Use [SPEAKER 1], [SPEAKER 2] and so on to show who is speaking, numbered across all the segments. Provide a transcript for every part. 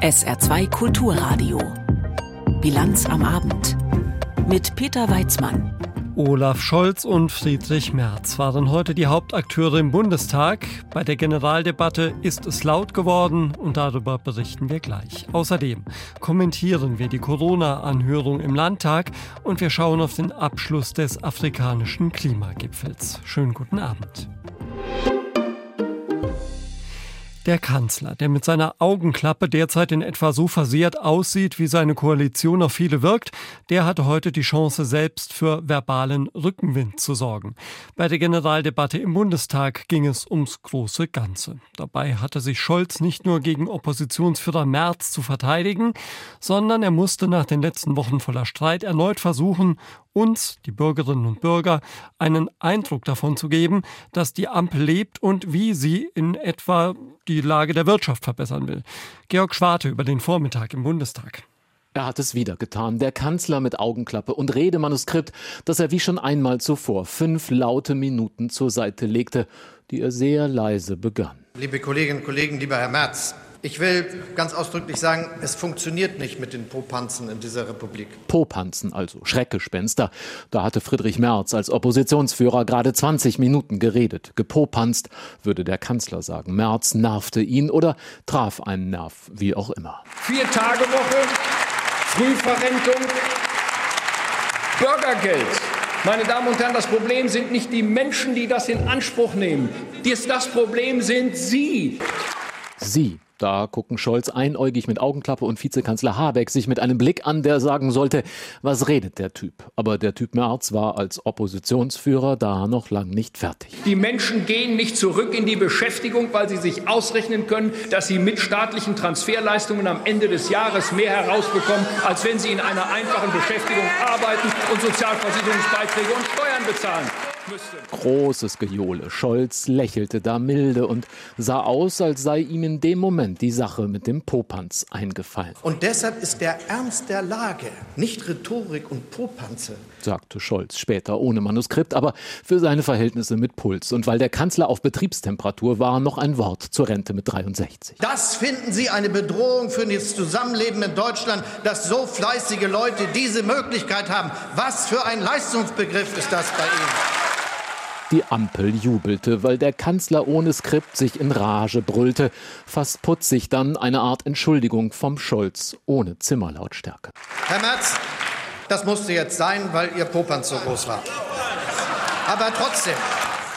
[SPEAKER 1] SR2 Kulturradio. Bilanz am Abend. Mit Peter Weizmann.
[SPEAKER 2] Olaf Scholz und Friedrich Merz waren heute die Hauptakteure im Bundestag. Bei der Generaldebatte ist es laut geworden und darüber berichten wir gleich. Außerdem kommentieren wir die Corona-Anhörung im Landtag und wir schauen auf den Abschluss des afrikanischen Klimagipfels. Schönen guten Abend. Der Kanzler, der mit seiner Augenklappe derzeit in etwa so versehrt aussieht, wie seine Koalition auf viele wirkt, der hatte heute die Chance, selbst für verbalen Rückenwind zu sorgen. Bei der Generaldebatte im Bundestag ging es ums große Ganze. Dabei hatte sich Scholz nicht nur gegen Oppositionsführer Merz zu verteidigen, sondern er musste nach den letzten Wochen voller Streit erneut versuchen, uns, die Bürgerinnen und Bürger, einen Eindruck davon zu geben, dass die Ampel lebt und wie sie in etwa die Lage der Wirtschaft verbessern will. Georg Schwarte über den Vormittag im Bundestag.
[SPEAKER 3] Er hat es wieder getan. Der Kanzler mit Augenklappe und Redemanuskript, das er wie schon einmal zuvor fünf laute Minuten zur Seite legte, die er sehr leise begann.
[SPEAKER 4] Liebe Kolleginnen und Kollegen, lieber Herr Merz, ich will ganz ausdrücklich sagen, es funktioniert nicht mit den Popanzen in dieser Republik.
[SPEAKER 3] Popanzen, also Schreckgespenster. Da hatte Friedrich Merz als Oppositionsführer gerade 20 Minuten geredet. Gepopanzt, würde der Kanzler sagen. Merz nervte ihn oder traf einen Nerv, wie auch immer.
[SPEAKER 5] Vier Tage Woche, Frühverrentung, Bürgergeld. Meine Damen und Herren, das Problem sind nicht die Menschen, die das in Anspruch nehmen. Das Problem sind Sie.
[SPEAKER 3] Sie, da gucken Scholz einäugig mit Augenklappe und Vizekanzler Habeck sich mit einem Blick an, der sagen sollte, was redet der Typ? Aber der Typ Merz war als Oppositionsführer da noch lang nicht fertig.
[SPEAKER 5] Die Menschen gehen nicht zurück in die Beschäftigung, weil sie sich ausrechnen können, dass sie mit staatlichen Transferleistungen am Ende des Jahres mehr herausbekommen, als wenn sie in einer einfachen Beschäftigung arbeiten und Sozialversicherungsbeiträge und Steuern bezahlen.
[SPEAKER 3] Großes Gejohle. Scholz lächelte da milde und sah aus, als sei ihm in dem Moment die Sache mit dem Popanz eingefallen.
[SPEAKER 4] Und deshalb ist der Ernst der Lage nicht Rhetorik und Popanze,
[SPEAKER 3] sagte Scholz später ohne Manuskript, aber für seine Verhältnisse mit Puls. Und weil der Kanzler auf Betriebstemperatur war, noch ein Wort zur Rente mit 63.
[SPEAKER 4] Das finden Sie eine Bedrohung für das Zusammenleben in Deutschland, dass so fleißige Leute diese Möglichkeit haben. Was für ein Leistungsbegriff ist das bei Ihnen?
[SPEAKER 3] Die Ampel jubelte, weil der Kanzler ohne Skript sich in Rage brüllte. Fast putzig dann eine Art Entschuldigung vom Scholz ohne Zimmerlautstärke.
[SPEAKER 4] Herr Merz, das musste jetzt sein, weil Ihr Popanz so groß war. Aber trotzdem,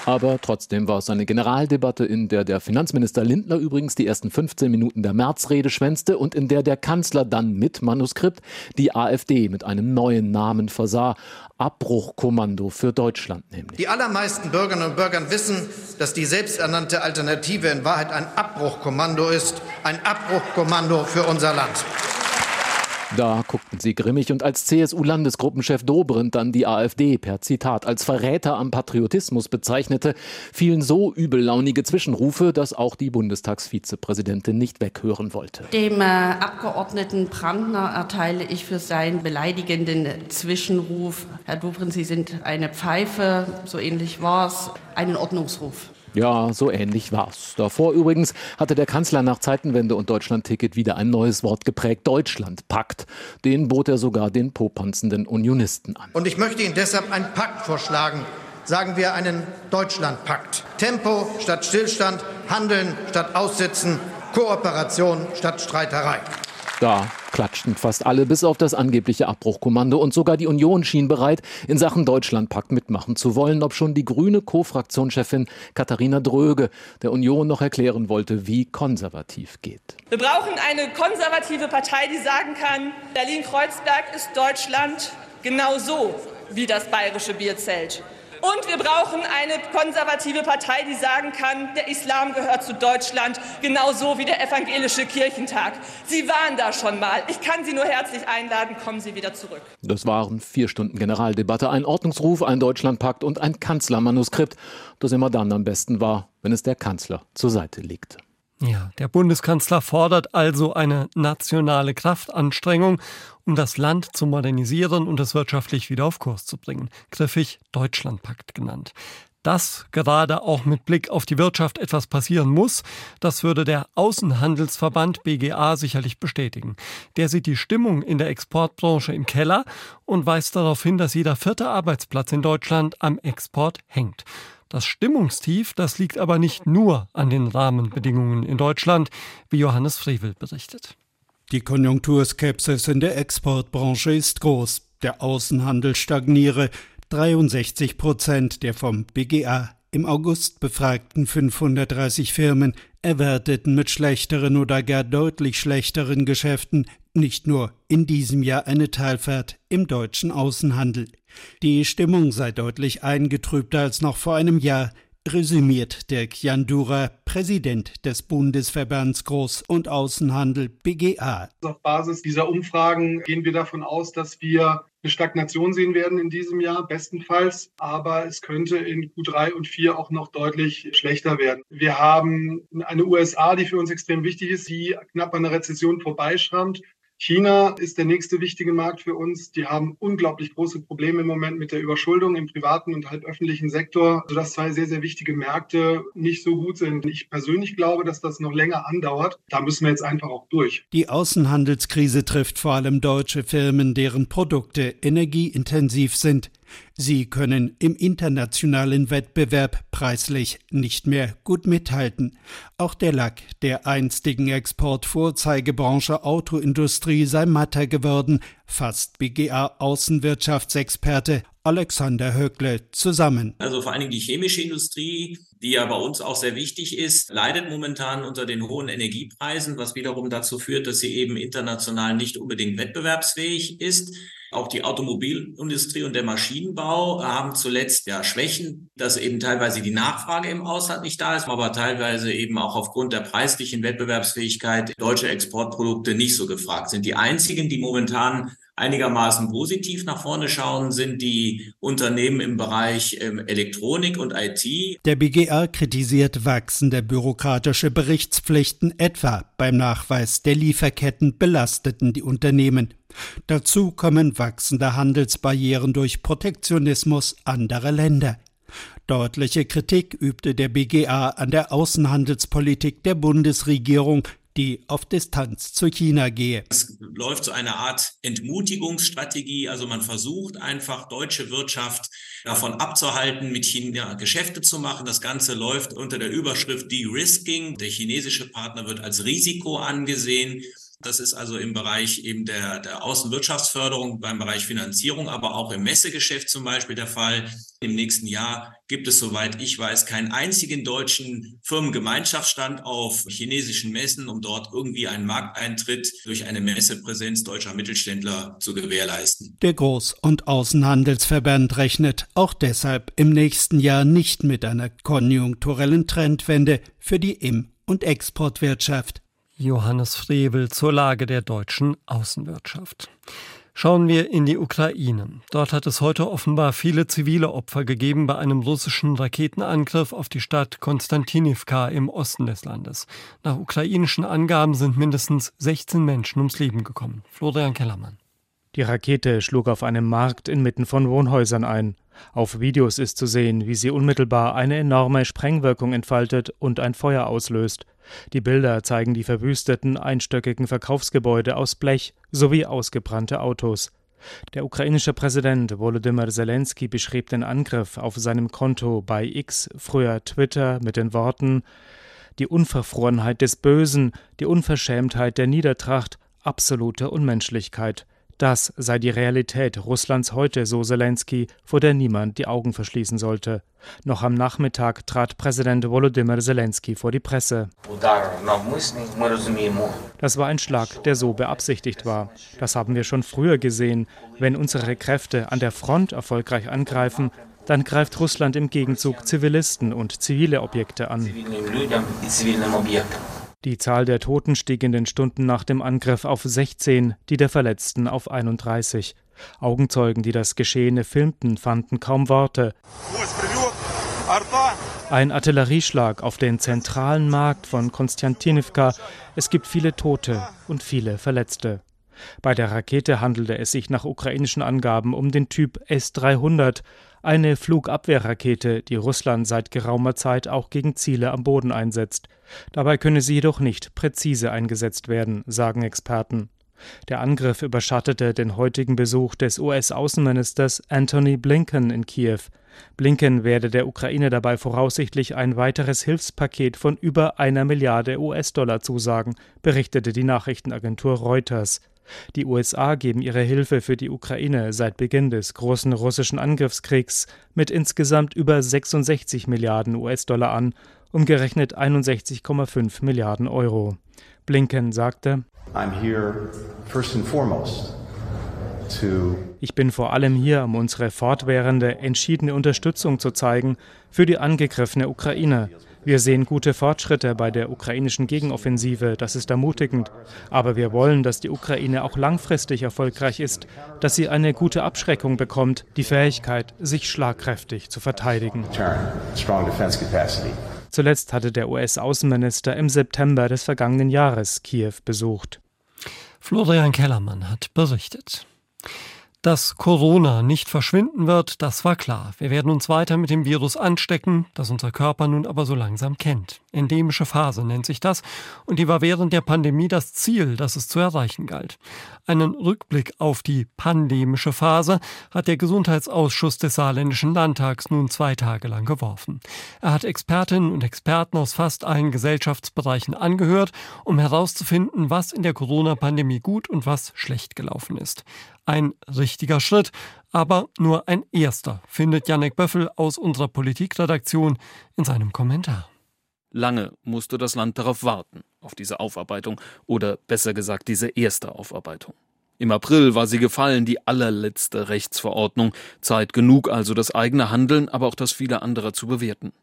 [SPEAKER 3] aber trotzdem war es eine Generaldebatte, in der der Finanzminister Lindner übrigens die ersten 15 Minuten der Märzrede schwänzte und in der der Kanzler dann mit Manuskript die AfD mit einem neuen Namen versah. Abbruchkommando für Deutschland nämlich.
[SPEAKER 4] Die allermeisten Bürgerinnen und Bürger wissen, dass die selbsternannte Alternative in Wahrheit ein Abbruchkommando ist. Ein Abbruchkommando für unser Land.
[SPEAKER 3] Da guckten sie grimmig und als CSU-Landesgruppenchef Dobrindt dann die AfD per Zitat als Verräter am Patriotismus bezeichnete, fielen so übellaunige Zwischenrufe, dass auch die Bundestagsvizepräsidentin nicht weghören wollte.
[SPEAKER 6] Dem äh, Abgeordneten Brandner erteile ich für seinen beleidigenden Zwischenruf, Herr Dobrindt, Sie sind eine Pfeife, so ähnlich war es, einen Ordnungsruf.
[SPEAKER 3] Ja, so ähnlich war's. Davor übrigens hatte der Kanzler nach Zeitenwende und Deutschlandticket wieder ein neues Wort geprägt, Deutschlandpakt. Den bot er sogar den popanzenden Unionisten an.
[SPEAKER 4] Und ich möchte Ihnen deshalb einen Pakt vorschlagen. Sagen wir einen Deutschlandpakt. Tempo statt Stillstand, Handeln statt Aussitzen, Kooperation statt Streiterei.
[SPEAKER 3] Da klatschten fast alle, bis auf das angebliche Abbruchkommando. Und sogar die Union schien bereit, in Sachen Deutschlandpakt mitmachen zu wollen, ob schon die grüne Co-Fraktionschefin Katharina Dröge der Union noch erklären wollte, wie konservativ geht.
[SPEAKER 7] Wir brauchen eine konservative Partei, die sagen kann, Berlin-Kreuzberg ist Deutschland genauso wie das bayerische Bierzelt. Und wir brauchen eine konservative Partei, die sagen kann, der Islam gehört zu Deutschland, genauso wie der evangelische Kirchentag. Sie waren da schon mal. Ich kann Sie nur herzlich einladen, kommen Sie wieder zurück.
[SPEAKER 3] Das waren vier Stunden Generaldebatte, ein Ordnungsruf, ein Deutschlandpakt und ein Kanzlermanuskript, das immer dann am besten war, wenn es der Kanzler zur Seite legte.
[SPEAKER 2] Ja, der Bundeskanzler fordert also eine nationale Kraftanstrengung, um das Land zu modernisieren und es wirtschaftlich wieder auf Kurs zu bringen. Griffig Deutschlandpakt genannt. Dass gerade auch mit Blick auf die Wirtschaft etwas passieren muss, das würde der Außenhandelsverband BGA sicherlich bestätigen. Der sieht die Stimmung in der Exportbranche im Keller und weist darauf hin, dass jeder vierte Arbeitsplatz in Deutschland am Export hängt. Das Stimmungstief, das liegt aber nicht nur an den Rahmenbedingungen in Deutschland, wie Johannes Frevel berichtet.
[SPEAKER 8] Die Konjunkturskepsis in der Exportbranche ist groß. Der Außenhandel stagniere. 63 Prozent der vom BGA im August befragten 530 Firmen erwarteten mit schlechteren oder gar deutlich schlechteren Geschäften nicht nur in diesem Jahr eine Teilfahrt im deutschen Außenhandel. Die Stimmung sei deutlich eingetrübter als noch vor einem Jahr, resümiert Dirk Jandura, Präsident des Bundesverbands Groß- und Außenhandel BGA.
[SPEAKER 9] Auf Basis dieser Umfragen gehen wir davon aus, dass wir eine Stagnation sehen werden in diesem Jahr, bestenfalls. Aber es könnte in Q3 und 4 auch noch deutlich schlechter werden. Wir haben eine USA, die für uns extrem wichtig ist, die knapp an der Rezession vorbeischrammt. China ist der nächste wichtige Markt für uns. Die haben unglaublich große Probleme im Moment mit der Überschuldung im privaten und halb öffentlichen Sektor, sodass zwei sehr, sehr wichtige Märkte nicht so gut sind. Ich persönlich glaube, dass das noch länger andauert. Da müssen wir jetzt einfach auch durch.
[SPEAKER 8] Die Außenhandelskrise trifft vor allem deutsche Firmen, deren Produkte energieintensiv sind. Sie können im internationalen Wettbewerb preislich nicht mehr gut mithalten. Auch der Lack der einstigen Exportvorzeigebranche Autoindustrie sei matter geworden, fasst BGA Außenwirtschaftsexperte Alexander Höckle zusammen.
[SPEAKER 10] Also vor allen Dingen die chemische Industrie, die ja bei uns auch sehr wichtig ist, leidet momentan unter den hohen Energiepreisen, was wiederum dazu führt, dass sie eben international nicht unbedingt wettbewerbsfähig ist. Auch die Automobilindustrie und der Maschinenbau haben zuletzt ja Schwächen, dass eben teilweise die Nachfrage im Ausland nicht da ist, aber teilweise eben auch aufgrund der preislichen Wettbewerbsfähigkeit deutsche Exportprodukte nicht so gefragt sind. Die einzigen, die momentan einigermaßen positiv nach vorne schauen, sind die Unternehmen im Bereich ähm, Elektronik und IT.
[SPEAKER 8] Der BGA kritisiert wachsende bürokratische Berichtspflichten, etwa beim Nachweis der Lieferketten belasteten die Unternehmen. Dazu kommen wachsende Handelsbarrieren durch Protektionismus anderer Länder. Deutliche Kritik übte der BGA an der Außenhandelspolitik der Bundesregierung die auf Distanz zu China gehe.
[SPEAKER 10] Es läuft so eine Art Entmutigungsstrategie. Also man versucht einfach deutsche Wirtschaft davon abzuhalten, mit China Geschäfte zu machen. Das Ganze läuft unter der Überschrift De-Risking. Der chinesische Partner wird als Risiko angesehen. Das ist also im Bereich eben der, der Außenwirtschaftsförderung, beim Bereich Finanzierung, aber auch im Messegeschäft zum Beispiel der Fall. Im nächsten Jahr gibt es, soweit ich weiß, keinen einzigen deutschen Firmengemeinschaftsstand auf chinesischen Messen, um dort irgendwie einen Markteintritt durch eine Messepräsenz deutscher Mittelständler zu gewährleisten.
[SPEAKER 8] Der Groß- und Außenhandelsverband rechnet auch deshalb im nächsten Jahr nicht mit einer konjunkturellen Trendwende für die Im- und Exportwirtschaft.
[SPEAKER 2] Johannes Frevel zur Lage der deutschen Außenwirtschaft. Schauen wir in die Ukraine. Dort hat es heute offenbar viele zivile Opfer gegeben bei einem russischen Raketenangriff auf die Stadt Konstantinivka im Osten des Landes. Nach ukrainischen Angaben sind mindestens 16 Menschen ums Leben gekommen. Florian Kellermann.
[SPEAKER 11] Die Rakete schlug auf einem Markt inmitten von Wohnhäusern ein. Auf Videos ist zu sehen, wie sie unmittelbar eine enorme Sprengwirkung entfaltet und ein Feuer auslöst. Die Bilder zeigen die verwüsteten, einstöckigen Verkaufsgebäude aus Blech sowie ausgebrannte Autos. Der ukrainische Präsident Volodymyr Zelensky beschrieb den Angriff auf seinem Konto bei X, früher Twitter, mit den Worten Die Unverfrorenheit des Bösen, die Unverschämtheit der Niedertracht, absolute Unmenschlichkeit. Das sei die Realität Russlands heute, so Zelensky, vor der niemand die Augen verschließen sollte. Noch am Nachmittag trat Präsident Volodymyr Zelensky vor die Presse. Das war ein Schlag, der so beabsichtigt war. Das haben wir schon früher gesehen. Wenn unsere Kräfte an der Front erfolgreich angreifen, dann greift Russland im Gegenzug Zivilisten und zivile Objekte an. Die Zahl der Toten stieg in den Stunden nach dem Angriff auf 16, die der Verletzten auf 31. Augenzeugen, die das Geschehene filmten, fanden kaum Worte. Ein Artillerieschlag auf den zentralen Markt von Konstantinivka. Es gibt viele Tote und viele Verletzte. Bei der Rakete handelte es sich nach ukrainischen Angaben um den Typ S-300, eine Flugabwehrrakete, die Russland seit geraumer Zeit auch gegen Ziele am Boden einsetzt. Dabei könne sie jedoch nicht präzise eingesetzt werden, sagen Experten. Der Angriff überschattete den heutigen Besuch des US-Außenministers Antony Blinken in Kiew. Blinken werde der Ukraine dabei voraussichtlich ein weiteres Hilfspaket von über einer Milliarde US-Dollar zusagen, berichtete die Nachrichtenagentur Reuters. Die USA geben ihre Hilfe für die Ukraine seit Beginn des großen russischen Angriffskriegs mit insgesamt über 66 Milliarden US-Dollar an, umgerechnet 61,5 Milliarden Euro. Blinken sagte, ich bin vor allem hier, um unsere fortwährende, entschiedene Unterstützung zu zeigen für die angegriffene Ukraine. Wir sehen gute Fortschritte bei der ukrainischen Gegenoffensive, das ist ermutigend. Aber wir wollen, dass die Ukraine auch langfristig erfolgreich ist, dass sie eine gute Abschreckung bekommt, die Fähigkeit, sich schlagkräftig zu verteidigen. Zuletzt hatte der US-Außenminister im September des vergangenen Jahres Kiew besucht.
[SPEAKER 2] Florian Kellermann hat berichtet. Dass Corona nicht verschwinden wird, das war klar. Wir werden uns weiter mit dem Virus anstecken, das unser Körper nun aber so langsam kennt. Endemische Phase nennt sich das, und die war während der Pandemie das Ziel, das es zu erreichen galt. Einen Rückblick auf die pandemische Phase hat der Gesundheitsausschuss des Saarländischen Landtags nun zwei Tage lang geworfen. Er hat Expertinnen und Experten aus fast allen Gesellschaftsbereichen angehört, um herauszufinden, was in der Corona-Pandemie gut und was schlecht gelaufen ist. Ein richtiger Schritt, aber nur ein erster, findet Janek Böffel aus unserer Politikredaktion in seinem Kommentar.
[SPEAKER 12] Lange musste das Land darauf warten, auf diese Aufarbeitung oder besser gesagt diese erste Aufarbeitung. Im April war sie gefallen, die allerletzte Rechtsverordnung, Zeit genug also das eigene Handeln, aber auch das viele anderer zu bewerten.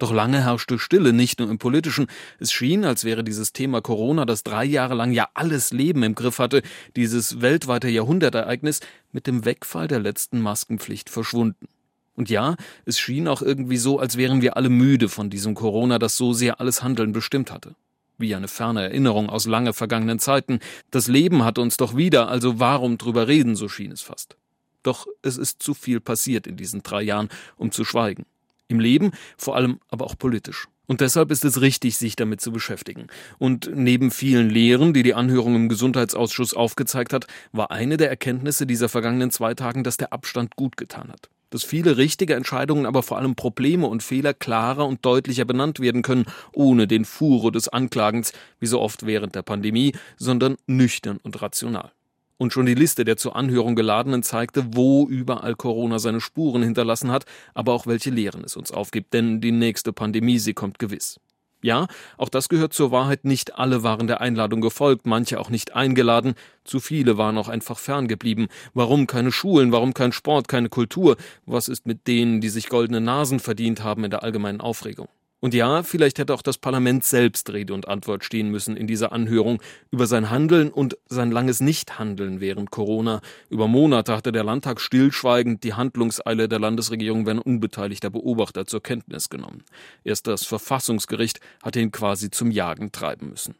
[SPEAKER 12] Doch lange herrschte Stille, nicht nur im politischen. Es schien, als wäre dieses Thema Corona, das drei Jahre lang ja alles Leben im Griff hatte, dieses weltweite Jahrhundertereignis, mit dem Wegfall der letzten Maskenpflicht verschwunden. Und ja, es schien auch irgendwie so, als wären wir alle müde von diesem Corona, das so sehr alles Handeln bestimmt hatte. Wie eine ferne Erinnerung aus lange vergangenen Zeiten. Das Leben hatte uns doch wieder, also warum drüber reden, so schien es fast. Doch es ist zu viel passiert in diesen drei Jahren, um zu schweigen. Im Leben, vor allem aber auch politisch. Und deshalb ist es richtig, sich damit zu beschäftigen. Und neben vielen Lehren, die die Anhörung im Gesundheitsausschuss aufgezeigt hat, war eine der Erkenntnisse dieser vergangenen zwei Tagen, dass der Abstand gut getan hat. Dass viele richtige Entscheidungen, aber vor allem Probleme und Fehler klarer und deutlicher benannt werden können, ohne den Furo des Anklagens, wie so oft während der Pandemie, sondern nüchtern und rational. Und schon die Liste der zur Anhörung geladenen zeigte, wo überall Corona seine Spuren hinterlassen hat, aber auch welche Lehren es uns aufgibt, denn die nächste Pandemie, sie kommt gewiss. Ja, auch das gehört zur Wahrheit, nicht alle waren der Einladung gefolgt, manche auch nicht eingeladen, zu viele waren auch einfach ferngeblieben. Warum keine Schulen, warum kein Sport, keine Kultur? Was ist mit denen, die sich goldene Nasen verdient haben in der allgemeinen Aufregung? Und ja, vielleicht hätte auch das Parlament selbst Rede und Antwort stehen müssen in dieser Anhörung über sein Handeln und sein langes Nichthandeln während Corona. Über Monate hatte der Landtag stillschweigend die Handlungseile der Landesregierung wenn unbeteiligter Beobachter zur Kenntnis genommen. Erst das Verfassungsgericht hatte ihn quasi zum Jagen treiben müssen.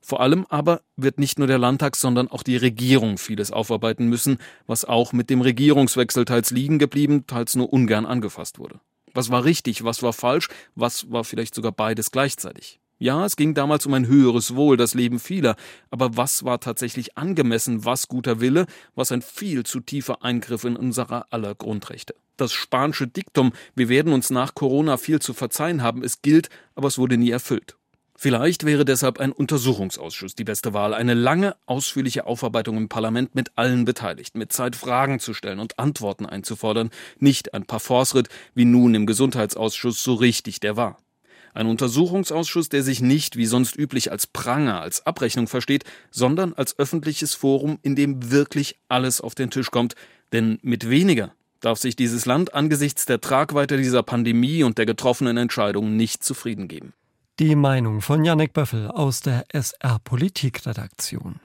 [SPEAKER 12] Vor allem aber wird nicht nur der Landtag, sondern auch die Regierung vieles aufarbeiten müssen, was auch mit dem Regierungswechsel teils liegen geblieben, teils nur ungern angefasst wurde. Was war richtig, was war falsch, was war vielleicht sogar beides gleichzeitig? Ja, es ging damals um ein höheres Wohl, das Leben vieler, aber was war tatsächlich angemessen, was guter Wille, was ein viel zu tiefer Eingriff in unserer aller Grundrechte? Das spanische Diktum, wir werden uns nach Corona viel zu verzeihen haben, es gilt, aber es wurde nie erfüllt. Vielleicht wäre deshalb ein Untersuchungsausschuss die beste Wahl. Eine lange, ausführliche Aufarbeitung im Parlament mit allen Beteiligten, mit Zeit Fragen zu stellen und Antworten einzufordern. Nicht ein paar Fortschritt, wie nun im Gesundheitsausschuss so richtig der war. Ein Untersuchungsausschuss, der sich nicht wie sonst üblich als Pranger, als Abrechnung versteht, sondern als öffentliches Forum, in dem wirklich alles auf den Tisch kommt. Denn mit weniger darf sich dieses Land angesichts der Tragweite dieser Pandemie und der getroffenen Entscheidungen nicht zufrieden geben.
[SPEAKER 2] Die Meinung von Janek Böffel aus der SR Politikredaktion.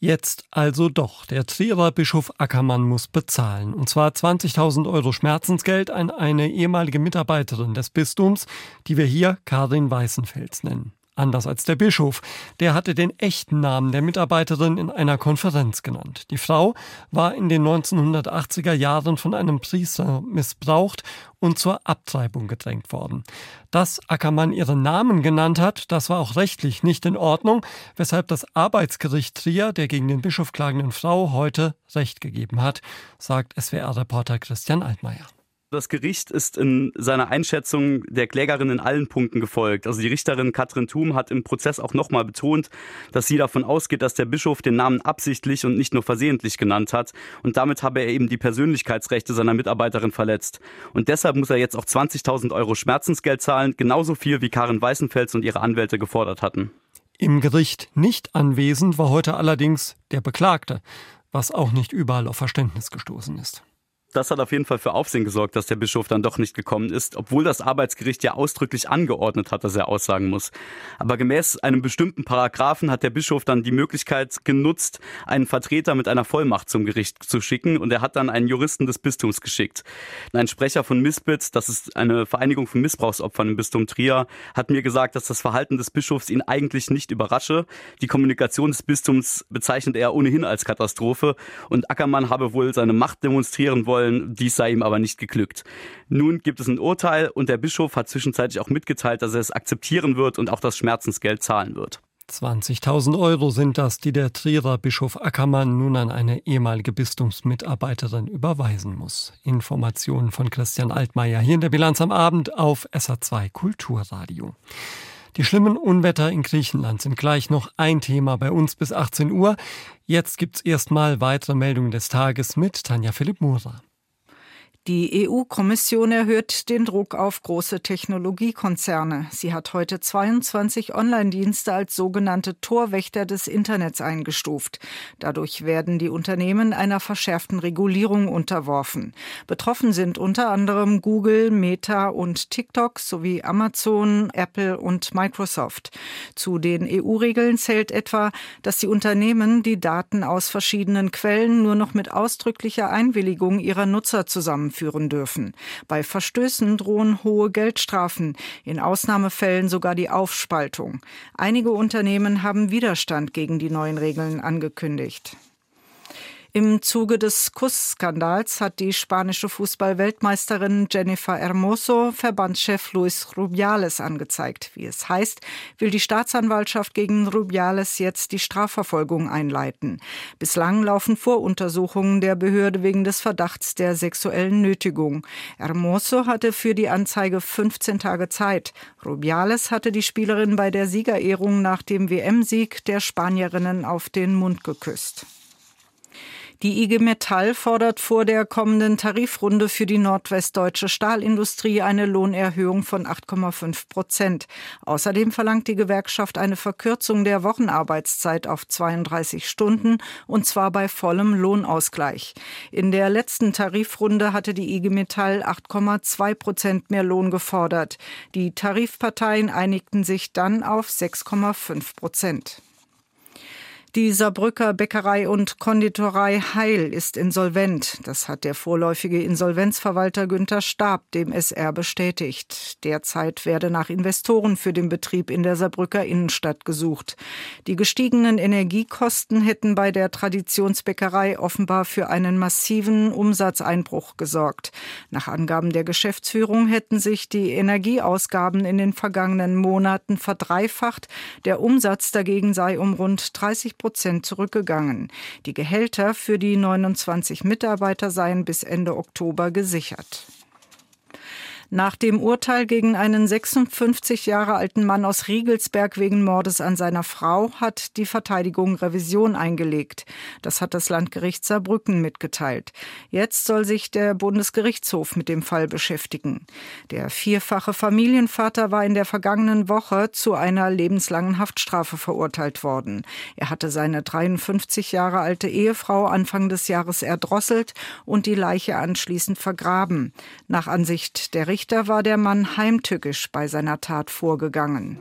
[SPEAKER 2] Jetzt also doch. Der Trierer Bischof Ackermann muss bezahlen. Und zwar 20.000 Euro Schmerzensgeld an eine ehemalige Mitarbeiterin des Bistums, die wir hier Karin Weißenfels nennen. Anders als der Bischof. Der hatte den echten Namen der Mitarbeiterin in einer Konferenz genannt. Die Frau war in den 1980er Jahren von einem Priester missbraucht und zur Abtreibung gedrängt worden. Dass Ackermann ihren Namen genannt hat, das war auch rechtlich nicht in Ordnung, weshalb das Arbeitsgericht Trier der gegen den Bischof klagenden Frau heute Recht gegeben hat, sagt SWR-Reporter Christian Altmaier.
[SPEAKER 13] Das Gericht ist in seiner Einschätzung der Klägerin in allen Punkten gefolgt. Also die Richterin Katrin Thum hat im Prozess auch nochmal betont, dass sie davon ausgeht, dass der Bischof den Namen absichtlich und nicht nur versehentlich genannt hat. Und damit habe er eben die Persönlichkeitsrechte seiner Mitarbeiterin verletzt. Und deshalb muss er jetzt auch 20.000 Euro Schmerzensgeld zahlen, genauso viel wie Karin Weißenfels und ihre Anwälte gefordert hatten.
[SPEAKER 2] Im Gericht nicht anwesend war heute allerdings der Beklagte, was auch nicht überall auf Verständnis gestoßen ist
[SPEAKER 13] das hat auf jeden Fall für Aufsehen gesorgt, dass der Bischof dann doch nicht gekommen ist, obwohl das Arbeitsgericht ja ausdrücklich angeordnet hat, dass er aussagen muss. Aber gemäß einem bestimmten Paragraphen hat der Bischof dann die Möglichkeit genutzt, einen Vertreter mit einer Vollmacht zum Gericht zu schicken und er hat dann einen Juristen des Bistums geschickt. Ein Sprecher von Misbit, das ist eine Vereinigung von Missbrauchsopfern im Bistum Trier, hat mir gesagt, dass das Verhalten des Bischofs ihn eigentlich nicht überrasche. Die Kommunikation des Bistums bezeichnet er ohnehin als Katastrophe und Ackermann habe wohl seine Macht demonstrieren wollen wollen, dies sei ihm aber nicht geglückt. Nun gibt es ein Urteil und der Bischof hat zwischenzeitlich auch mitgeteilt, dass er es akzeptieren wird und auch das Schmerzensgeld zahlen wird.
[SPEAKER 2] 20.000 Euro sind das, die der Trierer Bischof Ackermann nun an eine ehemalige Bistumsmitarbeiterin überweisen muss. Informationen von Christian Altmaier hier in der Bilanz am Abend auf SA2 Kulturradio. Die schlimmen Unwetter in Griechenland sind gleich noch ein Thema bei uns bis 18 Uhr. Jetzt gibt's erstmal weitere Meldungen des Tages mit Tanja Philipp Mura.
[SPEAKER 14] Die EU-Kommission erhöht den Druck auf große Technologiekonzerne. Sie hat heute 22 Online-Dienste als sogenannte Torwächter des Internets eingestuft. Dadurch werden die Unternehmen einer verschärften Regulierung unterworfen. Betroffen sind unter anderem Google, Meta und TikTok sowie Amazon, Apple und Microsoft. Zu den EU-Regeln zählt etwa, dass die Unternehmen die Daten aus verschiedenen Quellen nur noch mit ausdrücklicher Einwilligung ihrer Nutzer zusammen führen dürfen. Bei Verstößen drohen hohe Geldstrafen, in Ausnahmefällen sogar die Aufspaltung. Einige Unternehmen haben Widerstand gegen die neuen Regeln angekündigt. Im Zuge des Kussskandals hat die spanische Fußballweltmeisterin Jennifer Hermoso Verbandschef Luis Rubiales angezeigt. Wie es heißt, will die Staatsanwaltschaft gegen Rubiales jetzt die Strafverfolgung einleiten. Bislang laufen Voruntersuchungen der Behörde wegen des Verdachts der sexuellen Nötigung. Hermoso hatte für die Anzeige 15 Tage Zeit. Rubiales hatte die Spielerin bei der Siegerehrung nach dem WM-Sieg der Spanierinnen auf den Mund geküsst. Die IG Metall fordert vor der kommenden Tarifrunde für die nordwestdeutsche Stahlindustrie eine Lohnerhöhung von 8,5 Prozent. Außerdem verlangt die Gewerkschaft eine Verkürzung der Wochenarbeitszeit auf 32 Stunden und zwar bei vollem Lohnausgleich. In der letzten Tarifrunde hatte die IG Metall 8,2 Prozent mehr Lohn gefordert. Die Tarifparteien einigten sich dann auf 6,5 Prozent. Die Saarbrücker Bäckerei und Konditorei Heil ist insolvent. Das hat der vorläufige Insolvenzverwalter Günther Stab dem SR bestätigt. Derzeit werde nach Investoren für den Betrieb in der Saarbrücker Innenstadt gesucht. Die gestiegenen Energiekosten hätten bei der Traditionsbäckerei offenbar für einen massiven Umsatzeinbruch gesorgt. Nach Angaben der Geschäftsführung hätten sich die Energieausgaben in den vergangenen Monaten verdreifacht. Der Umsatz dagegen sei um rund 30 Prozent zurückgegangen. Die Gehälter für die 29 Mitarbeiter seien bis Ende Oktober gesichert. Nach dem Urteil gegen einen 56 Jahre alten Mann aus Riegelsberg wegen Mordes an seiner Frau hat die Verteidigung Revision eingelegt. Das hat das Landgericht Saarbrücken mitgeteilt. Jetzt soll sich der Bundesgerichtshof mit dem Fall beschäftigen. Der vierfache Familienvater war in der vergangenen Woche zu einer lebenslangen Haftstrafe verurteilt worden. Er hatte seine 53 Jahre alte Ehefrau Anfang des Jahres erdrosselt und die Leiche anschließend vergraben. Nach Ansicht der Richter war der Mann heimtückisch bei seiner Tat vorgegangen.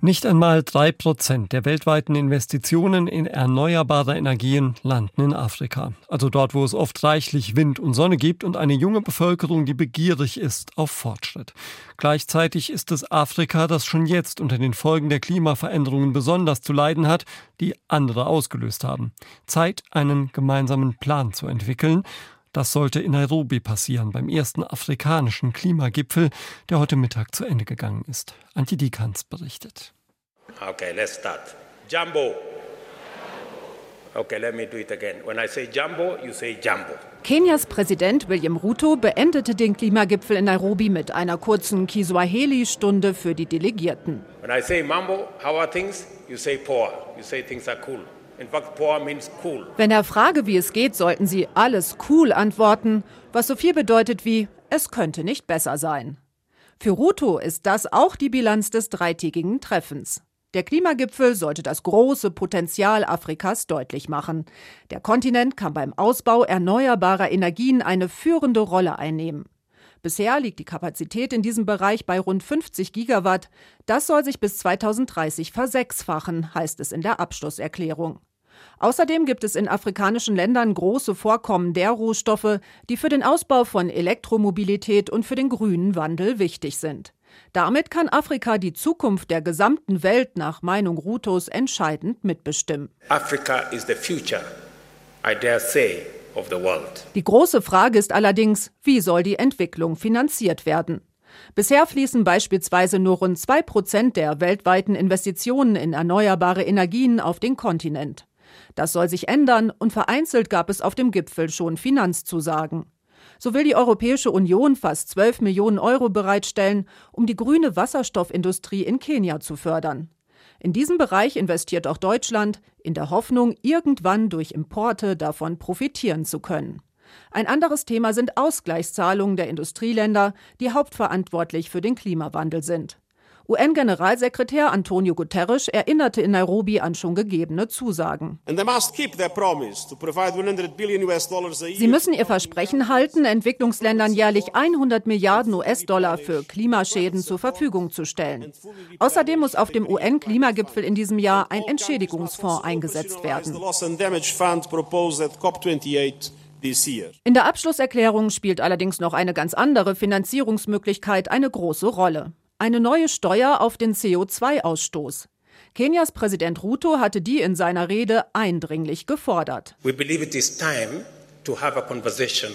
[SPEAKER 2] Nicht einmal drei Prozent der weltweiten Investitionen in erneuerbare Energien landen in Afrika. Also dort, wo es oft reichlich Wind und Sonne gibt und eine junge Bevölkerung, die begierig ist auf Fortschritt. Gleichzeitig ist es Afrika, das schon jetzt unter den Folgen der Klimaveränderungen besonders zu leiden hat, die andere ausgelöst haben. Zeit, einen gemeinsamen Plan zu entwickeln. Das sollte in Nairobi passieren, beim ersten afrikanischen Klimagipfel, der heute Mittag zu Ende gegangen ist. Antje Dikans berichtet.
[SPEAKER 15] Okay, let's start. Jumbo. Okay, let me do it again. When I say jumbo, you say jumbo.
[SPEAKER 16] Kenias Präsident William Ruto beendete den Klimagipfel in Nairobi mit einer kurzen Kiswahili-Stunde für die Delegierten.
[SPEAKER 15] When I say mambo, how are things? You say poor. You say things are cool.
[SPEAKER 16] Wenn er frage, wie es geht, sollten Sie alles cool antworten, was so viel bedeutet wie es könnte nicht besser sein. Für Ruto ist das auch die Bilanz des dreitägigen Treffens. Der Klimagipfel sollte das große Potenzial Afrikas deutlich machen. Der Kontinent kann beim Ausbau erneuerbarer Energien eine führende Rolle einnehmen. Bisher liegt die Kapazität in diesem Bereich bei rund 50 Gigawatt. Das soll sich bis 2030 versechsfachen, heißt es in der Abschlusserklärung. Außerdem gibt es in afrikanischen Ländern große Vorkommen der Rohstoffe, die für den Ausbau von Elektromobilität und für den grünen Wandel wichtig sind. Damit kann Afrika die Zukunft der gesamten Welt nach Meinung Rutos entscheidend mitbestimmen.
[SPEAKER 15] Africa is the future, I dare say, of the world.
[SPEAKER 16] Die große Frage ist allerdings, wie soll die Entwicklung finanziert werden? Bisher fließen beispielsweise nur rund zwei Prozent der weltweiten Investitionen in erneuerbare Energien auf den Kontinent. Das soll sich ändern und vereinzelt gab es auf dem Gipfel schon Finanzzusagen. So will die Europäische Union fast 12 Millionen Euro bereitstellen, um die grüne Wasserstoffindustrie in Kenia zu fördern. In diesem Bereich investiert auch Deutschland, in der Hoffnung, irgendwann durch Importe davon profitieren zu können. Ein anderes Thema sind Ausgleichszahlungen der Industrieländer, die hauptverantwortlich für den Klimawandel sind. UN-Generalsekretär Antonio Guterres erinnerte in Nairobi an schon gegebene Zusagen. Sie müssen ihr Versprechen halten, Entwicklungsländern jährlich 100 Milliarden US-Dollar für Klimaschäden zur Verfügung zu stellen. Außerdem muss auf dem UN-Klimagipfel in diesem Jahr ein Entschädigungsfonds eingesetzt werden. In der Abschlusserklärung spielt allerdings noch eine ganz andere Finanzierungsmöglichkeit eine große Rolle eine neue Steuer auf den CO2-Ausstoß. Kenias Präsident Ruto hatte die in seiner Rede eindringlich gefordert.
[SPEAKER 15] We believe it is time to have a conversation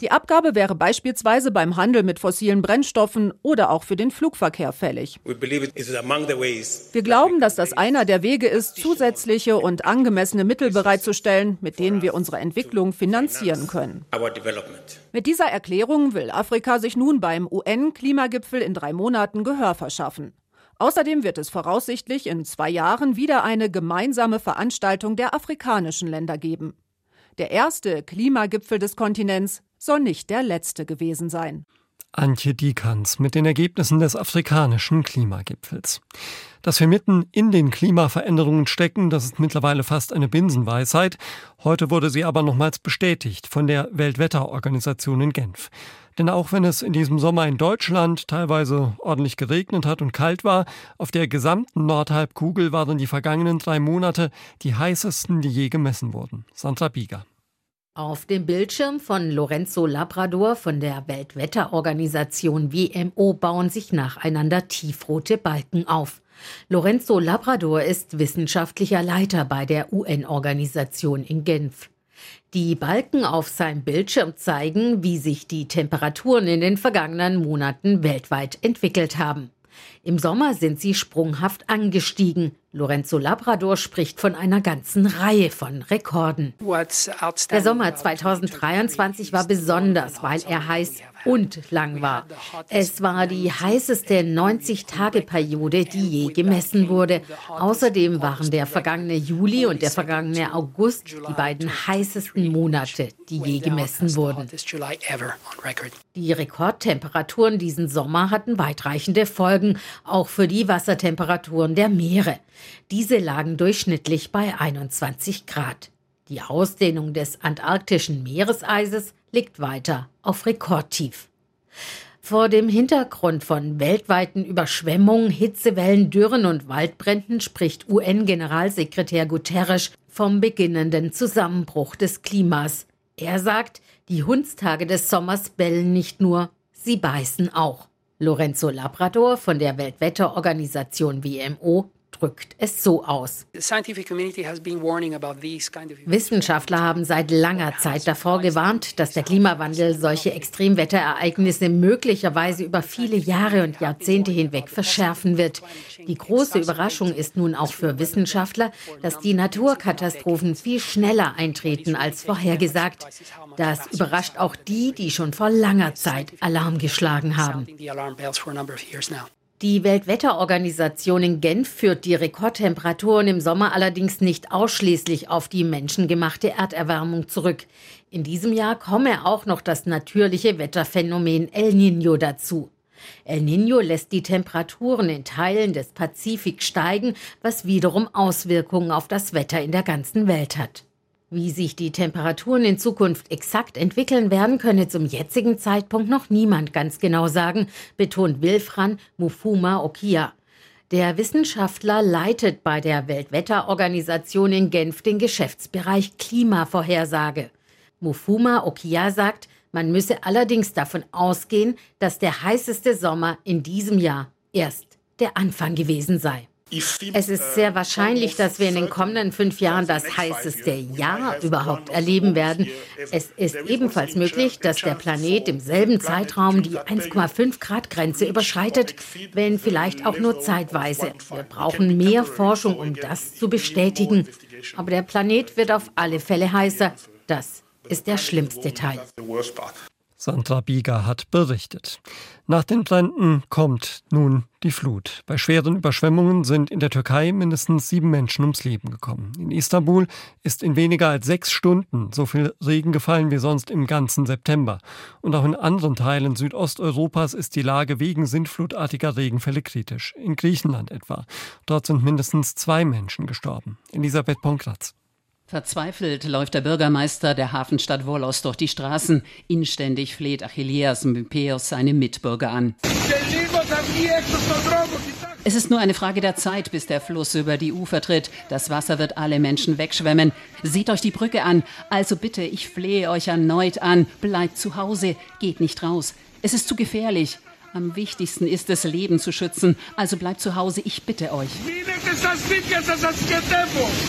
[SPEAKER 16] die Abgabe wäre beispielsweise beim Handel mit fossilen Brennstoffen oder auch für den Flugverkehr fällig. Wir glauben, dass das einer der Wege ist, zusätzliche und angemessene Mittel bereitzustellen, mit denen wir unsere Entwicklung finanzieren können. Mit dieser Erklärung will Afrika sich nun beim UN-Klimagipfel in drei Monaten Gehör verschaffen. Außerdem wird es voraussichtlich in zwei Jahren wieder eine gemeinsame Veranstaltung der afrikanischen Länder geben. Der erste Klimagipfel des Kontinents soll nicht der letzte gewesen sein.
[SPEAKER 2] Antje Dikans mit den Ergebnissen des afrikanischen Klimagipfels. Dass wir mitten in den Klimaveränderungen stecken, das ist mittlerweile fast eine Binsenweisheit. Heute wurde sie aber nochmals bestätigt von der Weltwetterorganisation in Genf. Denn auch wenn es in diesem Sommer in Deutschland teilweise ordentlich geregnet hat und kalt war, auf der gesamten Nordhalbkugel waren die vergangenen drei Monate die heißesten, die je gemessen wurden. Sandra Bieger.
[SPEAKER 17] Auf dem Bildschirm von Lorenzo Labrador von der Weltwetterorganisation WMO bauen sich nacheinander tiefrote Balken auf. Lorenzo Labrador ist wissenschaftlicher Leiter bei der UN-Organisation in Genf. Die Balken auf seinem Bildschirm zeigen, wie sich die Temperaturen in den vergangenen Monaten weltweit entwickelt haben. Im Sommer sind sie sprunghaft angestiegen. Lorenzo Labrador spricht von einer ganzen Reihe von Rekorden. Der Sommer 2023 war besonders, weil er heiß und lang war. Es war die heißeste 90-Tage-Periode, die je gemessen wurde. Außerdem waren der vergangene Juli und der vergangene August die beiden heißesten Monate, die je gemessen wurden. Die Rekordtemperaturen diesen Sommer hatten weitreichende Folgen, auch für die Wassertemperaturen der Meere. Diese lagen durchschnittlich bei 21 Grad. Die Ausdehnung des antarktischen Meereseises liegt weiter auf Rekordtief. Vor dem Hintergrund von weltweiten Überschwemmungen, Hitzewellen, Dürren und Waldbränden spricht UN-Generalsekretär Guterres vom beginnenden Zusammenbruch des Klimas. Er sagt, die Hundstage des Sommers bellen nicht nur, sie beißen auch. Lorenzo Labrador von der Weltwetterorganisation WMO drückt es so aus. Wissenschaftler haben seit langer Zeit davor gewarnt, dass der Klimawandel solche Extremwetterereignisse möglicherweise über viele Jahre und Jahrzehnte hinweg verschärfen wird. Die große Überraschung ist nun auch für Wissenschaftler, dass die Naturkatastrophen viel schneller eintreten als vorhergesagt. Das überrascht auch die, die schon vor langer Zeit Alarm geschlagen haben. Die Weltwetterorganisation in Genf führt die Rekordtemperaturen im Sommer allerdings nicht ausschließlich auf die menschengemachte Erderwärmung zurück. In diesem Jahr komme auch noch das natürliche Wetterphänomen El Niño dazu. El Niño lässt die Temperaturen in Teilen des Pazifik steigen, was wiederum Auswirkungen auf das Wetter in der ganzen Welt hat. Wie sich die Temperaturen in Zukunft exakt entwickeln werden, könne zum jetzigen Zeitpunkt noch niemand ganz genau sagen, betont Wilfran Mufuma Okia. Der Wissenschaftler leitet bei der Weltwetterorganisation in Genf den Geschäftsbereich Klimavorhersage. Mufuma Okia sagt, man müsse allerdings davon ausgehen, dass der heißeste Sommer in diesem Jahr erst der Anfang gewesen sei. Es ist sehr wahrscheinlich, dass wir in den kommenden fünf Jahren das heißeste Jahr überhaupt erleben werden. Es ist ebenfalls möglich, dass der Planet im selben Zeitraum die 1,5 Grad Grenze überschreitet, wenn vielleicht auch nur zeitweise. Wir brauchen mehr Forschung, um das zu bestätigen. Aber der Planet wird auf alle Fälle heißer. Das ist der schlimmste Teil.
[SPEAKER 2] Sandra Bieger hat berichtet. Nach den Bränden kommt nun die Flut. Bei schweren Überschwemmungen sind in der Türkei mindestens sieben Menschen ums Leben gekommen. In Istanbul ist in weniger als sechs Stunden so viel Regen gefallen wie sonst im ganzen September. Und auch in anderen Teilen Südosteuropas ist die Lage wegen sintflutartiger Regenfälle kritisch. In Griechenland etwa. Dort sind mindestens zwei Menschen gestorben. Elisabeth Ponkratz.
[SPEAKER 18] Verzweifelt läuft der Bürgermeister der Hafenstadt Volos durch die Straßen. Inständig fleht Achilleas Mpeos seine Mitbürger an. Es ist nur eine Frage der Zeit, bis der Fluss über die Ufer tritt. Das Wasser wird alle Menschen wegschwemmen. Seht euch die Brücke an. Also bitte, ich flehe euch erneut an. Bleibt zu Hause, geht nicht raus. Es ist zu gefährlich. Am wichtigsten ist es, Leben zu schützen. Also bleibt zu Hause, ich bitte euch.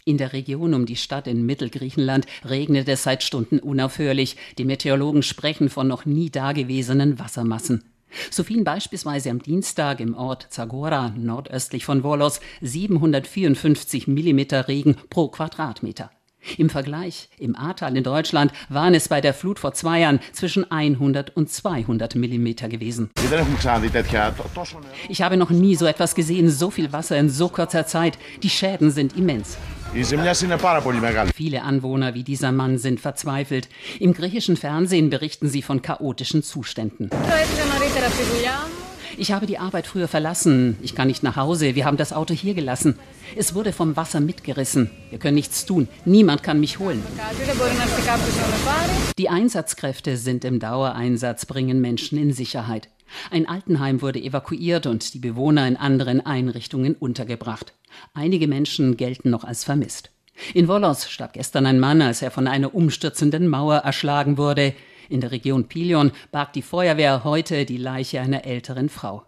[SPEAKER 18] In der Region um die Stadt in Mittelgriechenland regnet es seit Stunden unaufhörlich. Die Meteorologen sprechen von noch nie dagewesenen Wassermassen. So fielen beispielsweise am Dienstag im Ort Zagora, nordöstlich von Volos, 754 Millimeter Regen pro Quadratmeter. Im Vergleich, im Ahrtal in Deutschland waren es bei der Flut vor zwei Jahren zwischen 100 und 200 Millimeter gewesen. Ich habe noch nie so etwas gesehen, so viel Wasser in so kurzer Zeit. Die Schäden sind immens. Viele Anwohner wie dieser Mann sind verzweifelt. Im griechischen Fernsehen berichten sie von chaotischen Zuständen. Ich habe die Arbeit früher verlassen. Ich kann nicht nach Hause. Wir haben das Auto hier gelassen. Es wurde vom Wasser mitgerissen. Wir können nichts tun. Niemand kann mich holen. Die Einsatzkräfte sind im Dauereinsatz, bringen Menschen in Sicherheit. Ein Altenheim wurde evakuiert und die Bewohner in anderen Einrichtungen untergebracht. Einige Menschen gelten noch als vermisst. In Volos starb gestern ein Mann, als er von einer umstürzenden Mauer erschlagen wurde. In der Region Pilion barg die Feuerwehr heute die Leiche einer älteren Frau.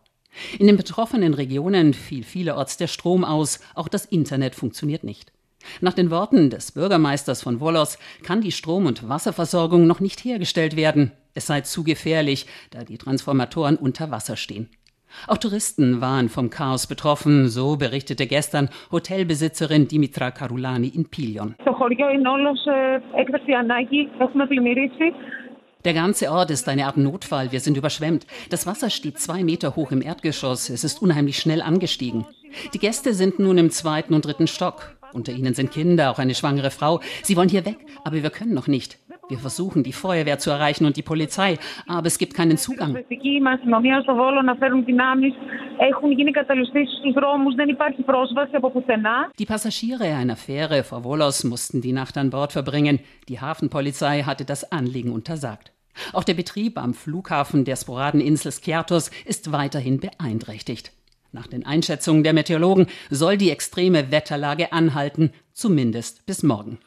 [SPEAKER 18] In den betroffenen Regionen fiel vielerorts der Strom aus, auch das Internet funktioniert nicht. Nach den Worten des Bürgermeisters von Volos kann die Strom- und Wasserversorgung noch nicht hergestellt werden. Es sei zu gefährlich, da die Transformatoren unter Wasser stehen. Auch Touristen waren vom Chaos betroffen, so berichtete gestern Hotelbesitzerin Dimitra Karulani in Pilion. Der ganze Ort ist eine Art Notfall. Wir sind überschwemmt. Das Wasser steht zwei Meter hoch im Erdgeschoss. Es ist unheimlich schnell angestiegen. Die Gäste sind nun im zweiten und dritten Stock. Unter ihnen sind Kinder, auch eine schwangere Frau. Sie wollen hier weg, aber wir können noch nicht. Wir versuchen, die Feuerwehr zu erreichen und die Polizei, aber es gibt keinen Zugang. Die Passagiere einer Fähre vor Volos mussten die Nacht an Bord verbringen. Die Hafenpolizei hatte das Anliegen untersagt. Auch der Betrieb am Flughafen der Sporadeninsel Skiathos ist weiterhin beeinträchtigt. Nach den Einschätzungen der Meteorologen soll die extreme Wetterlage anhalten, zumindest bis morgen.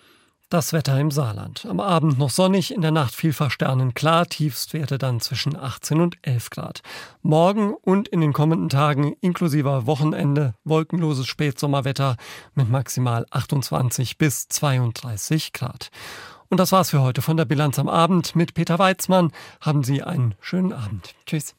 [SPEAKER 2] Das Wetter im Saarland. Am Abend noch sonnig, in der Nacht vielfach sternenklar, Tiefstwerte dann zwischen 18 und 11 Grad. Morgen und in den kommenden Tagen inklusive Wochenende wolkenloses Spätsommerwetter mit maximal 28 bis 32 Grad. Und das war's für heute von der Bilanz am Abend mit Peter Weizmann. Haben Sie einen schönen Abend. Tschüss.